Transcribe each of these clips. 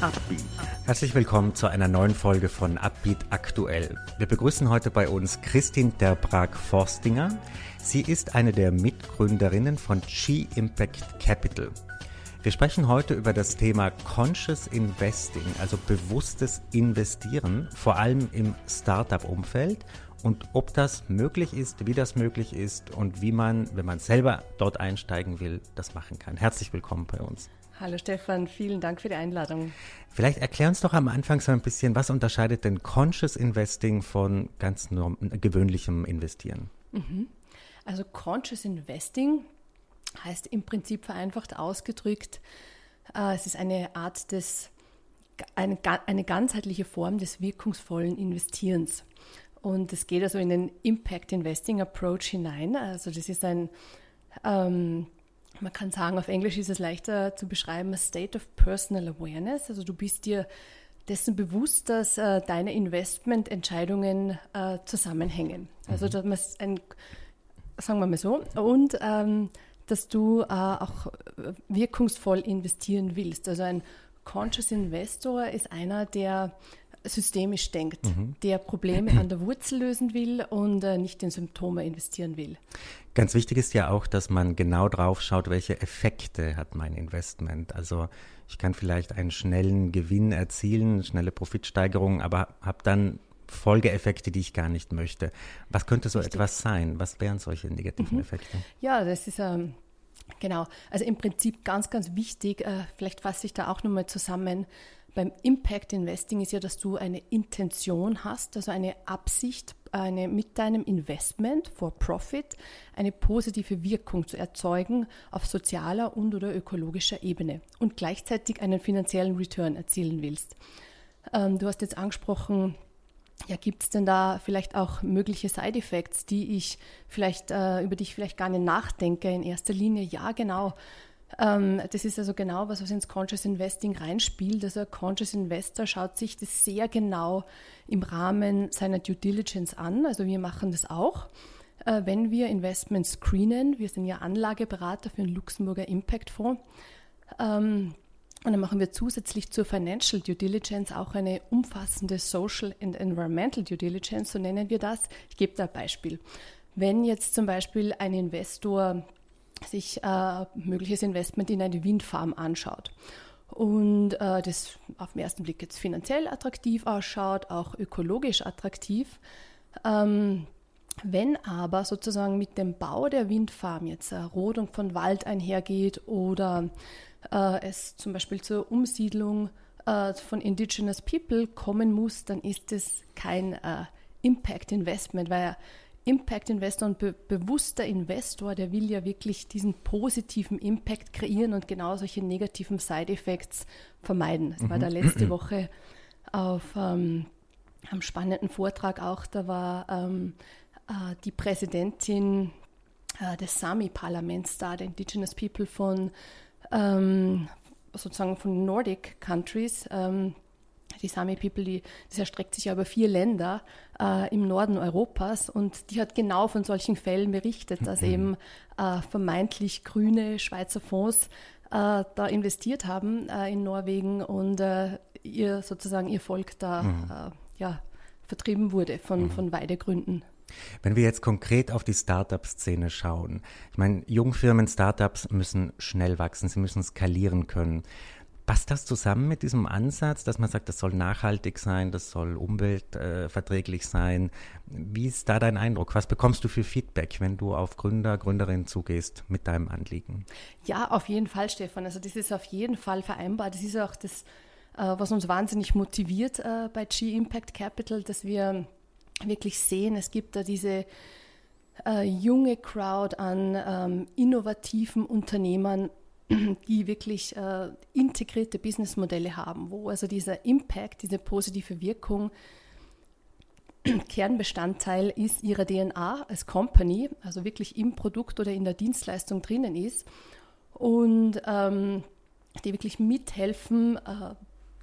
Upbeat. Herzlich willkommen zu einer neuen Folge von Upbeat Aktuell. Wir begrüßen heute bei uns Christine Derbrag-Forstinger. Sie ist eine der Mitgründerinnen von G-Impact Capital. Wir sprechen heute über das Thema Conscious Investing, also bewusstes Investieren, vor allem im Startup-Umfeld und ob das möglich ist, wie das möglich ist und wie man, wenn man selber dort einsteigen will, das machen kann. Herzlich willkommen bei uns. Hallo Stefan, vielen Dank für die Einladung. Vielleicht erklär uns doch am Anfang so ein bisschen, was unterscheidet denn Conscious Investing von ganz gewöhnlichem Investieren? Mhm. Also Conscious Investing heißt im Prinzip vereinfacht ausgedrückt, äh, es ist eine Art des, eine, eine ganzheitliche Form des wirkungsvollen Investierens. Und es geht also in den Impact Investing Approach hinein. Also das ist ein ähm, man kann sagen, auf Englisch ist es leichter zu beschreiben, a state of personal awareness. Also du bist dir dessen bewusst, dass äh, deine Investmententscheidungen äh, zusammenhängen. Also mhm. dass man ein, sagen wir mal so, und ähm, dass du äh, auch wirkungsvoll investieren willst. Also ein Conscious Investor ist einer, der systemisch denkt, mhm. der Probleme an der Wurzel lösen will und äh, nicht in Symptome investieren will. Ganz wichtig ist ja auch, dass man genau drauf schaut, welche Effekte hat mein Investment. Also ich kann vielleicht einen schnellen Gewinn erzielen, schnelle Profitsteigerung, aber habe dann Folgeeffekte, die ich gar nicht möchte. Was könnte so Richtig. etwas sein? Was wären solche negativen mhm. Effekte? Ja, das ist ähm, genau. Also im Prinzip ganz, ganz wichtig. Äh, vielleicht fasse ich da auch nochmal zusammen beim Impact Investing ist ja, dass du eine Intention hast, also eine Absicht, eine, mit deinem Investment for Profit eine positive Wirkung zu erzeugen auf sozialer und oder ökologischer Ebene und gleichzeitig einen finanziellen Return erzielen willst. Ähm, du hast jetzt angesprochen, ja, gibt es denn da vielleicht auch mögliche Side Effects, die ich vielleicht, äh, über die ich vielleicht gar nicht nachdenke in erster Linie? Ja, genau. Ähm, das ist also genau was, was ins Conscious Investing reinspielt. Also ein Conscious Investor schaut sich das sehr genau im Rahmen seiner Due Diligence an. Also wir machen das auch. Äh, wenn wir Investments screenen, wir sind ja Anlageberater für den Luxemburger Impact Fonds, ähm, und dann machen wir zusätzlich zur Financial Due Diligence auch eine umfassende Social and Environmental Due Diligence, so nennen wir das. Ich gebe da ein Beispiel. Wenn jetzt zum Beispiel ein Investor sich äh, mögliches Investment in eine Windfarm anschaut und äh, das auf den ersten Blick jetzt finanziell attraktiv ausschaut, auch ökologisch attraktiv. Ähm, wenn aber sozusagen mit dem Bau der Windfarm jetzt eine Rodung von Wald einhergeht oder äh, es zum Beispiel zur Umsiedlung äh, von Indigenous People kommen muss, dann ist es kein äh, Impact Investment, weil Impact Investor und be bewusster Investor, der will ja wirklich diesen positiven Impact kreieren und genau solche negativen Side Effects vermeiden. Das mhm. war da letzte Woche auf ähm, einem spannenden Vortrag auch, da war ähm, äh, die Präsidentin äh, des Sami-Parlaments da, der Indigenous People von ähm, sozusagen von Nordic Countries. Ähm, die Sami People, die, das erstreckt sich ja über vier Länder äh, im Norden Europas und die hat genau von solchen Fällen berichtet, dass mhm. eben äh, vermeintlich grüne Schweizer Fonds äh, da investiert haben äh, in Norwegen und äh, ihr sozusagen ihr Volk da mhm. Äh, ja, vertrieben wurde von, mhm. von Weidegründen. Wenn wir jetzt konkret auf die Startup-Szene schauen, ich meine, Jungfirmen, Startups müssen schnell wachsen, sie müssen skalieren können. Passt das zusammen mit diesem Ansatz, dass man sagt, das soll nachhaltig sein, das soll umweltverträglich sein? Wie ist da dein Eindruck? Was bekommst du für Feedback, wenn du auf Gründer, Gründerinnen zugehst mit deinem Anliegen? Ja, auf jeden Fall, Stefan. Also das ist auf jeden Fall vereinbar. Das ist auch das, äh, was uns wahnsinnig motiviert äh, bei G-Impact Capital, dass wir wirklich sehen, es gibt da diese äh, junge Crowd an ähm, innovativen Unternehmern, die wirklich äh, integrierte Businessmodelle haben, wo also dieser Impact, diese positive Wirkung Kernbestandteil ist ihrer DNA als Company, also wirklich im Produkt oder in der Dienstleistung drinnen ist und ähm, die wirklich mithelfen, äh,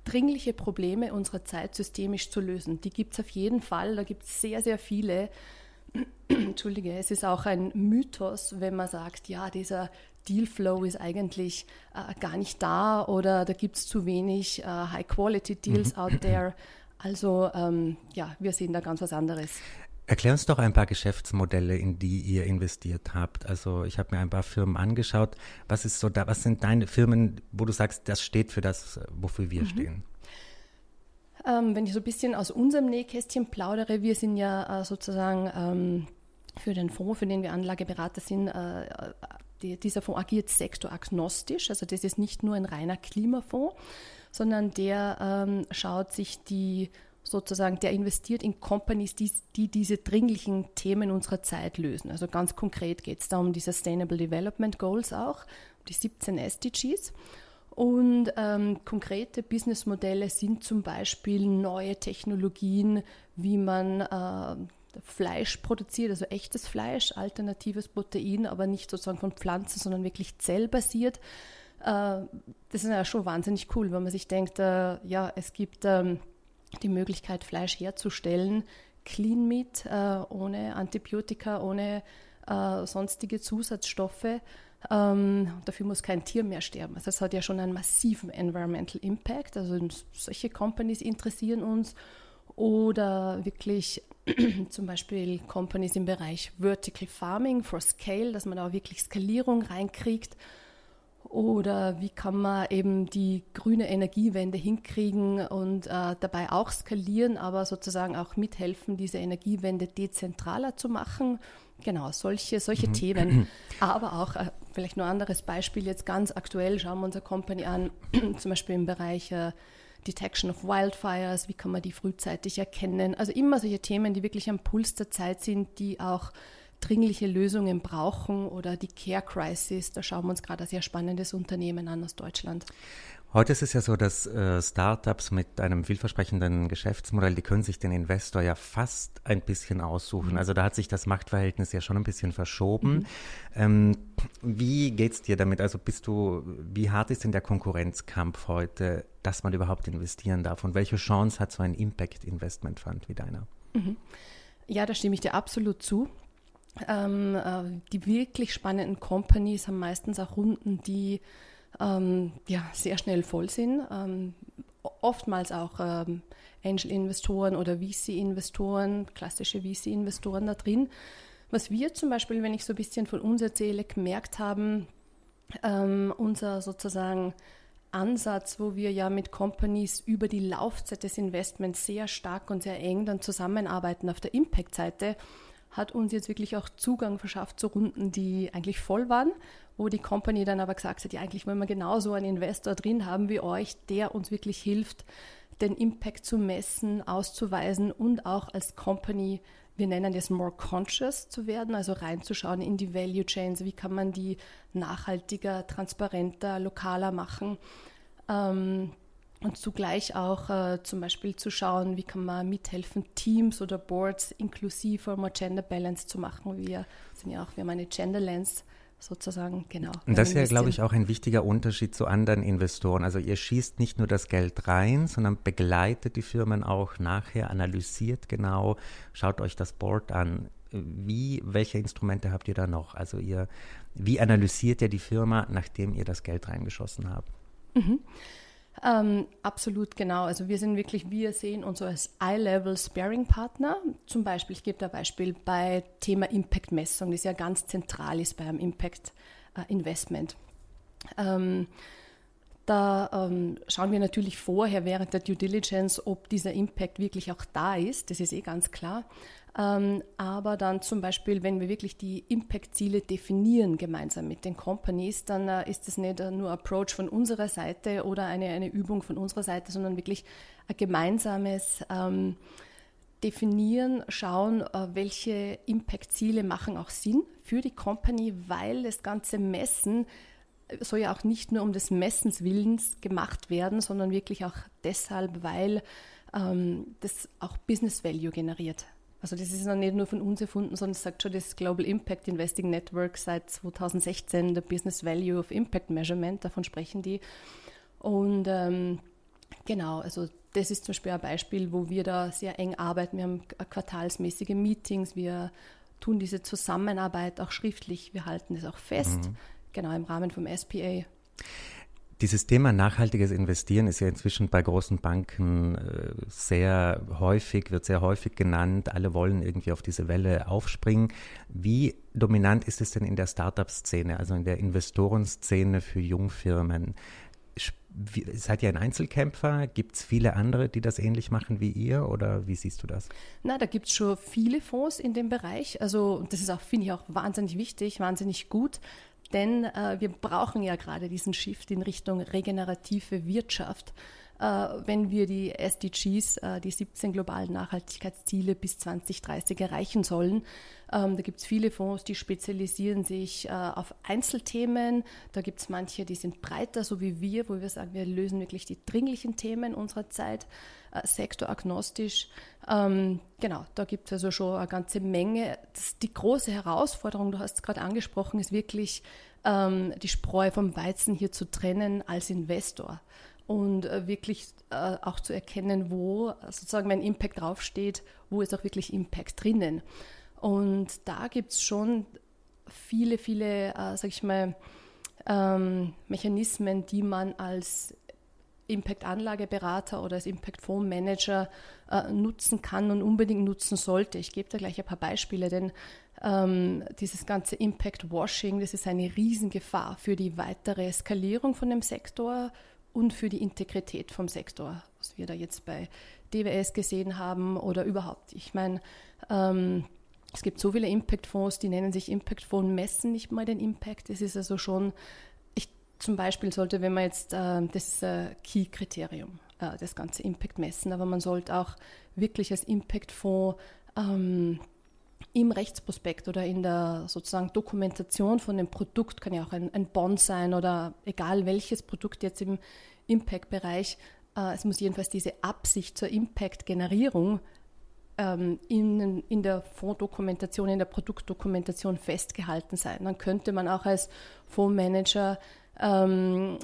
dringliche Probleme unserer Zeit systemisch zu lösen. Die gibt es auf jeden Fall, da gibt es sehr, sehr viele. Entschuldige, es ist auch ein Mythos, wenn man sagt, ja, dieser Dealflow ist eigentlich äh, gar nicht da oder da gibt es zu wenig äh, High-Quality-Deals mhm. out there. Also ähm, ja, wir sehen da ganz was anderes. Erklär uns doch ein paar Geschäftsmodelle, in die ihr investiert habt. Also ich habe mir ein paar Firmen angeschaut. Was ist so da, was sind deine Firmen, wo du sagst, das steht für das, wofür wir mhm. stehen? Ähm, wenn ich so ein bisschen aus unserem Nähkästchen plaudere, wir sind ja äh, sozusagen ähm, für den Fonds, für den wir Anlageberater sind, äh, die, dieser Fonds agiert sektoragnostisch. Also das ist nicht nur ein reiner Klimafonds, sondern der ähm, schaut sich die sozusagen, der investiert in Companies, die, die diese dringlichen Themen unserer Zeit lösen. Also ganz konkret geht es da um die Sustainable Development Goals auch, die 17 SDGs. Und ähm, konkrete Businessmodelle sind zum Beispiel neue Technologien, wie man äh, Fleisch produziert, also echtes Fleisch, alternatives Protein, aber nicht sozusagen von Pflanzen, sondern wirklich zellbasiert. Äh, das ist ja schon wahnsinnig cool, wenn man sich denkt, äh, ja, es gibt ähm, die Möglichkeit, Fleisch herzustellen, Clean Meat, äh, ohne Antibiotika, ohne sonstige Zusatzstoffe. Ähm, dafür muss kein Tier mehr sterben. Also das hat ja schon einen massiven Environmental Impact. Also solche Companies interessieren uns. Oder wirklich zum Beispiel Companies im Bereich Vertical Farming for Scale, dass man auch wirklich Skalierung reinkriegt. Oder wie kann man eben die grüne Energiewende hinkriegen und äh, dabei auch skalieren, aber sozusagen auch mithelfen, diese Energiewende dezentraler zu machen. Genau, solche, solche mhm. Themen. Aber auch, äh, vielleicht nur ein anderes Beispiel, jetzt ganz aktuell schauen wir unsere Company an, zum Beispiel im Bereich äh, Detection of Wildfires, wie kann man die frühzeitig erkennen. Also immer solche Themen, die wirklich am Puls der Zeit sind, die auch dringliche Lösungen brauchen oder die Care Crisis. Da schauen wir uns gerade ein sehr spannendes Unternehmen an aus Deutschland. Heute ist es ja so, dass äh, Startups mit einem vielversprechenden Geschäftsmodell, die können sich den Investor ja fast ein bisschen aussuchen. Mhm. Also da hat sich das Machtverhältnis ja schon ein bisschen verschoben. Mhm. Ähm, wie geht's dir damit? Also bist du, wie hart ist denn der Konkurrenzkampf heute, dass man überhaupt investieren darf? Und welche Chance hat so ein Impact Investment Fund wie deiner? Mhm. Ja, da stimme ich dir absolut zu. Ähm, äh, die wirklich spannenden Companies haben meistens auch Runden, die ähm, ja, sehr schnell voll sind. Ähm, oftmals auch ähm, Angel-Investoren oder VC-Investoren, klassische VC-Investoren da drin. Was wir zum Beispiel, wenn ich so ein bisschen von uns erzähle, gemerkt haben, ähm, unser sozusagen Ansatz, wo wir ja mit Companies über die Laufzeit des Investments sehr stark und sehr eng dann zusammenarbeiten auf der Impact-Seite, hat uns jetzt wirklich auch Zugang verschafft zu Runden, die eigentlich voll waren, wo die Company dann aber gesagt hat, ja eigentlich wollen wir genauso einen Investor drin haben wie euch, der uns wirklich hilft, den Impact zu messen, auszuweisen und auch als Company, wir nennen das more conscious zu werden, also reinzuschauen in die Value Chains, wie kann man die nachhaltiger, transparenter, lokaler machen. Ähm, und zugleich auch äh, zum Beispiel zu schauen, wie kann man mithelfen, Teams oder Boards inklusiver, more Gender Balance zu machen. Wir sind ja auch, wir haben eine Gender Lens sozusagen, genau. Und das ist ja, glaube ich, auch ein wichtiger Unterschied zu anderen Investoren. Also ihr schießt nicht nur das Geld rein, sondern begleitet die Firmen auch nachher, analysiert genau, schaut euch das Board an. Wie, welche Instrumente habt ihr da noch? Also ihr, wie analysiert ihr die Firma, nachdem ihr das Geld reingeschossen habt? Mhm. Ähm, absolut genau. Also wir sind wirklich, wir sehen uns als Eye-Level Sparing-Partner. Zum Beispiel, ich gebe da Beispiel bei Thema Impact-Messung, das ja ganz zentral ist bei einem Impact-Investment. Ähm, da ähm, schauen wir natürlich vorher während der Due Diligence, ob dieser Impact wirklich auch da ist. Das ist eh ganz klar. Ähm, aber dann zum Beispiel, wenn wir wirklich die Impact-Ziele definieren gemeinsam mit den Companies, dann äh, ist das nicht nur Approach von unserer Seite oder eine, eine Übung von unserer Seite, sondern wirklich ein gemeinsames ähm, Definieren, schauen, äh, welche Impact-Ziele machen auch Sinn für die Company, weil das ganze Messen soll ja auch nicht nur um des Messens Willens gemacht werden, sondern wirklich auch deshalb, weil ähm, das auch Business Value generiert. Also das ist noch nicht nur von uns erfunden, sondern es sagt schon das Global Impact Investing Network seit 2016, der Business Value of Impact Measurement, davon sprechen die. Und ähm, genau, also das ist zum Beispiel ein Beispiel, wo wir da sehr eng arbeiten. Wir haben quartalsmäßige Meetings, wir tun diese Zusammenarbeit auch schriftlich, wir halten es auch fest. Mhm genau im Rahmen vom SPA. Dieses Thema nachhaltiges Investieren ist ja inzwischen bei großen Banken äh, sehr häufig, wird sehr häufig genannt. Alle wollen irgendwie auf diese Welle aufspringen. Wie dominant ist es denn in der Startup-Szene, also in der Investorenszene für Jungfirmen? Seid ihr ein Einzelkämpfer? Gibt es viele andere, die das ähnlich machen wie ihr oder wie siehst du das? Na, da gibt es schon viele Fonds in dem Bereich. Also das ist auch, finde ich, auch wahnsinnig wichtig, wahnsinnig gut. Denn äh, wir brauchen ja gerade diesen Shift in Richtung regenerative Wirtschaft. Äh, wenn wir die SDGs, äh, die 17 globalen Nachhaltigkeitsziele bis 2030 erreichen sollen. Ähm, da gibt es viele Fonds, die spezialisieren sich äh, auf Einzelthemen. Da gibt es manche, die sind breiter, so wie wir, wo wir sagen, wir lösen wirklich die dringlichen Themen unserer Zeit, sektoragnostisch. Ähm, genau, da gibt es also schon eine ganze Menge. Die große Herausforderung, du hast es gerade angesprochen, ist wirklich ähm, die Spreu vom Weizen hier zu trennen als Investor und äh, wirklich äh, auch zu erkennen, wo sozusagen mein Impact draufsteht, wo ist auch wirklich Impact drinnen. Und da gibt es schon viele, viele, äh, sag ich mal, ähm, Mechanismen, die man als Impact-Anlageberater oder als Impact-Fondsmanager äh, nutzen kann und unbedingt nutzen sollte. Ich gebe da gleich ein paar Beispiele, denn ähm, dieses ganze Impact-Washing, das ist eine Riesengefahr für die weitere Eskalierung von dem Sektor, und für die Integrität vom Sektor, was wir da jetzt bei DWS gesehen haben oder überhaupt. Ich meine, ähm, es gibt so viele Impact-Fonds, die nennen sich Impact-Fonds, messen nicht mal den Impact. Es ist also schon, ich zum Beispiel sollte, wenn man jetzt, äh, das ein Key-Kriterium, äh, das ganze Impact messen, aber man sollte auch wirklich als Impact-Fonds ähm, im Rechtsprospekt oder in der sozusagen Dokumentation von dem Produkt, kann ja auch ein, ein Bond sein oder egal welches Produkt jetzt im Impact-Bereich, äh, es muss jedenfalls diese Absicht zur Impact-Generierung ähm, in, in der Fondsdokumentation, in der Produktdokumentation festgehalten sein. Dann könnte man auch als Fondsmanager ähm,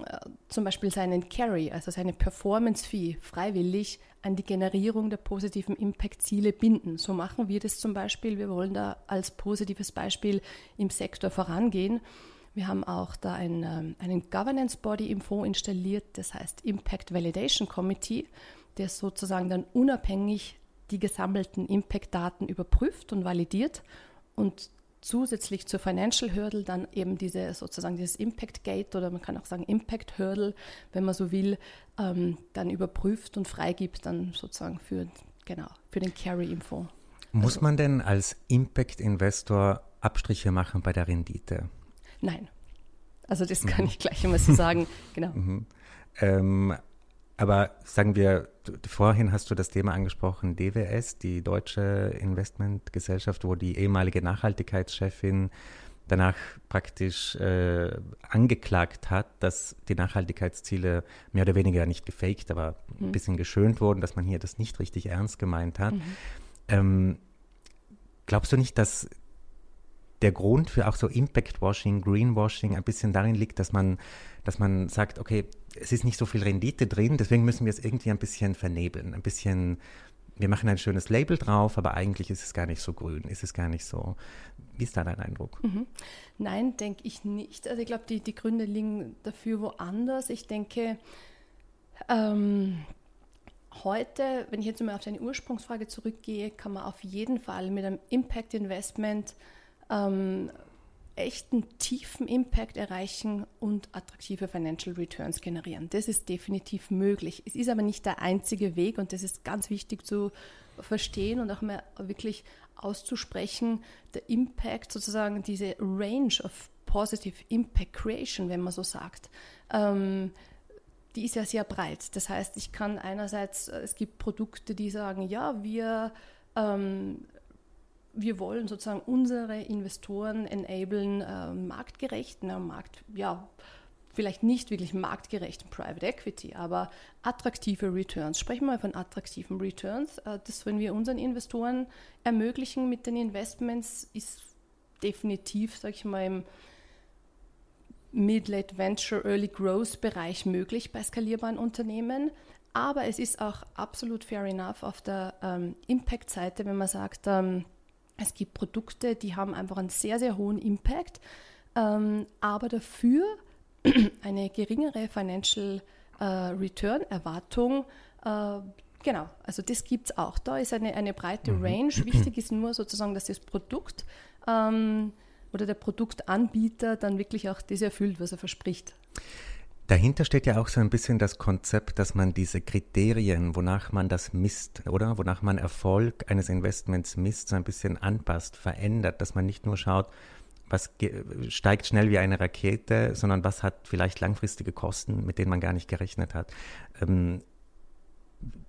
zum Beispiel seinen Carry, also seine Performance-Fee, freiwillig an die Generierung der positiven Impact-Ziele binden. So machen wir das zum Beispiel. Wir wollen da als positives Beispiel im Sektor vorangehen. Wir haben auch da ein, ähm, einen Governance Body im Fonds installiert, das heißt Impact Validation Committee, der sozusagen dann unabhängig die gesammelten Impact-Daten überprüft und validiert und zusätzlich zur Financial Hurdle dann eben diese sozusagen dieses Impact Gate oder man kann auch sagen Impact Hurdle, wenn man so will, ähm, dann überprüft und freigibt dann sozusagen für genau für den Carry im Fonds. Muss also, man denn als Impact Investor Abstriche machen bei der Rendite? Nein. Also das kann mhm. ich gleich immer so sagen. Genau. Mhm. Ähm, aber sagen wir, vorhin hast du das Thema angesprochen, DWS, die deutsche Investmentgesellschaft, wo die ehemalige Nachhaltigkeitschefin danach praktisch äh, angeklagt hat, dass die Nachhaltigkeitsziele mehr oder weniger nicht gefaked, aber mhm. ein bisschen geschönt wurden, dass man hier das nicht richtig ernst gemeint hat. Mhm. Ähm, glaubst du nicht, dass der Grund für auch so Impact-Washing, Greenwashing ein bisschen darin liegt, dass man, dass man sagt, okay, es ist nicht so viel Rendite drin, deswegen müssen wir es irgendwie ein bisschen vernebeln, ein bisschen, wir machen ein schönes Label drauf, aber eigentlich ist es gar nicht so grün, ist es gar nicht so. Wie ist da dein Eindruck? Mhm. Nein, denke ich nicht. Also ich glaube, die, die Gründe liegen dafür woanders. Ich denke, ähm, heute, wenn ich jetzt mal auf deine Ursprungsfrage zurückgehe, kann man auf jeden Fall mit einem Impact Investment ähm, echten tiefen Impact erreichen und attraktive Financial Returns generieren. Das ist definitiv möglich. Es ist aber nicht der einzige Weg und das ist ganz wichtig zu verstehen und auch mal wirklich auszusprechen. Der Impact, sozusagen diese Range of Positive Impact Creation, wenn man so sagt, ähm, die ist ja sehr breit. Das heißt, ich kann einerseits, es gibt Produkte, die sagen, ja, wir ähm, wir wollen sozusagen unsere Investoren enablen, äh, marktgerechten, äh, Markt, ja, vielleicht nicht wirklich marktgerechten Private Equity, aber attraktive Returns. Sprechen wir mal von attraktiven Returns. Äh, das, wenn wir unseren Investoren ermöglichen mit den Investments, ist definitiv, sage ich mal, im Mid-Late Venture, Early Growth Bereich möglich bei skalierbaren Unternehmen. Aber es ist auch absolut fair enough auf der ähm, Impact-Seite, wenn man sagt, ähm, es gibt Produkte, die haben einfach einen sehr, sehr hohen Impact. ähm, aber dafür eine geringere Financial äh, Return Erwartung. Äh, genau, also das gibt es auch. Da ist eine, eine breite mhm. Range. Wichtig ist nur sozusagen, dass das Produkt ähm, oder der Produktanbieter dann wirklich auch das erfüllt, was er verspricht. Dahinter steht ja auch so ein bisschen das Konzept, dass man diese Kriterien, wonach man das misst, oder? Wonach man Erfolg eines Investments misst, so ein bisschen anpasst, verändert, dass man nicht nur schaut, was steigt schnell wie eine Rakete, sondern was hat vielleicht langfristige Kosten, mit denen man gar nicht gerechnet hat. Ähm,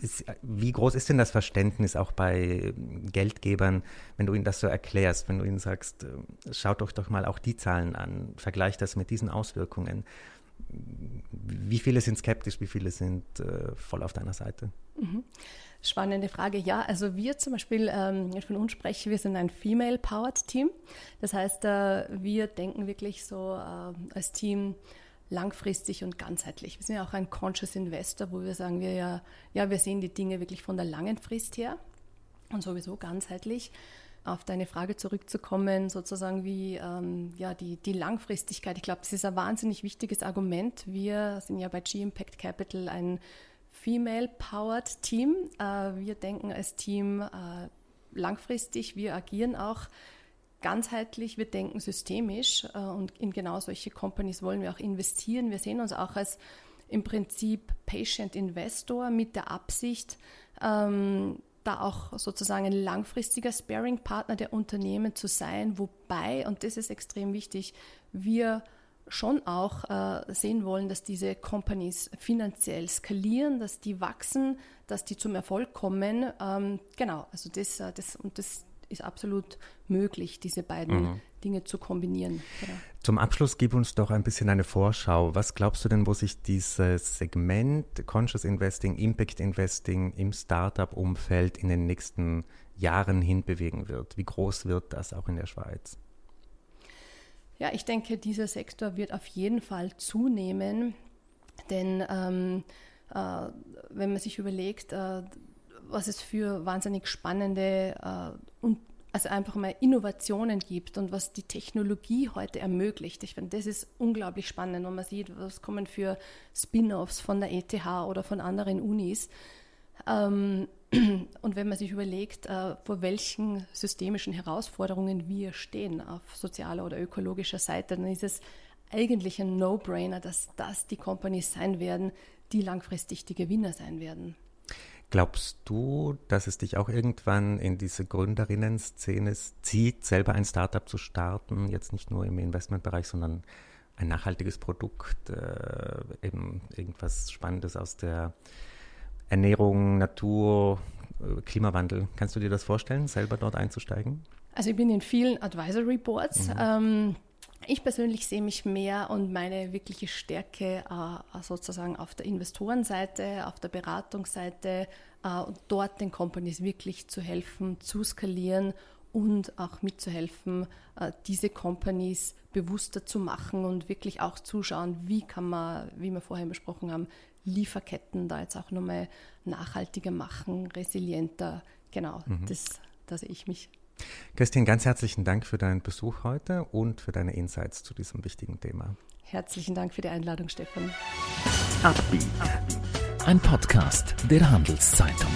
ist, wie groß ist denn das Verständnis auch bei Geldgebern, wenn du ihnen das so erklärst, wenn du ihnen sagst, äh, schaut euch doch mal auch die Zahlen an, vergleicht das mit diesen Auswirkungen. Wie viele sind skeptisch, wie viele sind äh, voll auf deiner Seite? Mhm. Spannende Frage. Ja, also wir zum Beispiel, ähm, von uns spreche, wir sind ein Female-Powered Team. Das heißt, äh, wir denken wirklich so äh, als Team langfristig und ganzheitlich. Wir sind ja auch ein Conscious Investor, wo wir sagen, wir ja, ja, wir sehen die Dinge wirklich von der langen Frist her und sowieso ganzheitlich. Auf deine Frage zurückzukommen, sozusagen wie ähm, ja, die, die Langfristigkeit. Ich glaube, das ist ein wahnsinnig wichtiges Argument. Wir sind ja bei G-Impact Capital ein Female-Powered Team. Äh, wir denken als Team äh, langfristig, wir agieren auch ganzheitlich, wir denken systemisch äh, und in genau solche Companies wollen wir auch investieren. Wir sehen uns auch als im Prinzip Patient Investor mit der Absicht, ähm, da auch sozusagen ein langfristiger Sparing-Partner der Unternehmen zu sein, wobei, und das ist extrem wichtig, wir schon auch äh, sehen wollen, dass diese Companies finanziell skalieren, dass die wachsen, dass die zum Erfolg kommen. Ähm, genau, also das, äh, das und das ist absolut möglich, diese beiden mhm. Dinge zu kombinieren. Genau. Zum Abschluss gib uns doch ein bisschen eine Vorschau. Was glaubst du denn, wo sich dieses Segment Conscious Investing, Impact Investing im Startup-Umfeld in den nächsten Jahren hinbewegen wird? Wie groß wird das auch in der Schweiz? Ja, ich denke, dieser Sektor wird auf jeden Fall zunehmen, denn ähm, äh, wenn man sich überlegt, äh, was es für wahnsinnig spannende äh, und also einfach mal Innovationen gibt und was die Technologie heute ermöglicht. Ich finde, das ist unglaublich spannend, wenn man sieht, was kommen für Spin-offs von der ETH oder von anderen Unis. Ähm, und wenn man sich überlegt, äh, vor welchen systemischen Herausforderungen wir stehen auf sozialer oder ökologischer Seite, dann ist es eigentlich ein No-Brainer, dass das die Companies sein werden, die langfristig die Gewinner sein werden. Glaubst du, dass es dich auch irgendwann in diese Gründerinnen-Szene zieht, selber ein Startup zu starten, jetzt nicht nur im Investmentbereich, sondern ein nachhaltiges Produkt, äh, eben irgendwas Spannendes aus der Ernährung, Natur, äh, Klimawandel. Kannst du dir das vorstellen, selber dort einzusteigen? Also ich bin in vielen Advisory Boards. Mhm. Ähm, ich persönlich sehe mich mehr und meine wirkliche Stärke äh, sozusagen auf der Investorenseite, auf der Beratungsseite äh, und dort den Companies wirklich zu helfen, zu skalieren und auch mitzuhelfen, äh, diese Companies bewusster zu machen und wirklich auch zuschauen, wie kann man, wie wir vorher besprochen haben, Lieferketten da jetzt auch nochmal nachhaltiger machen, resilienter. Genau, mhm. das, da sehe ich mich. Christine, ganz herzlichen Dank für deinen Besuch heute und für deine Insights zu diesem wichtigen Thema. Herzlichen Dank für die Einladung, Stefan. Upbeat. Ein Podcast der Handelszeitung.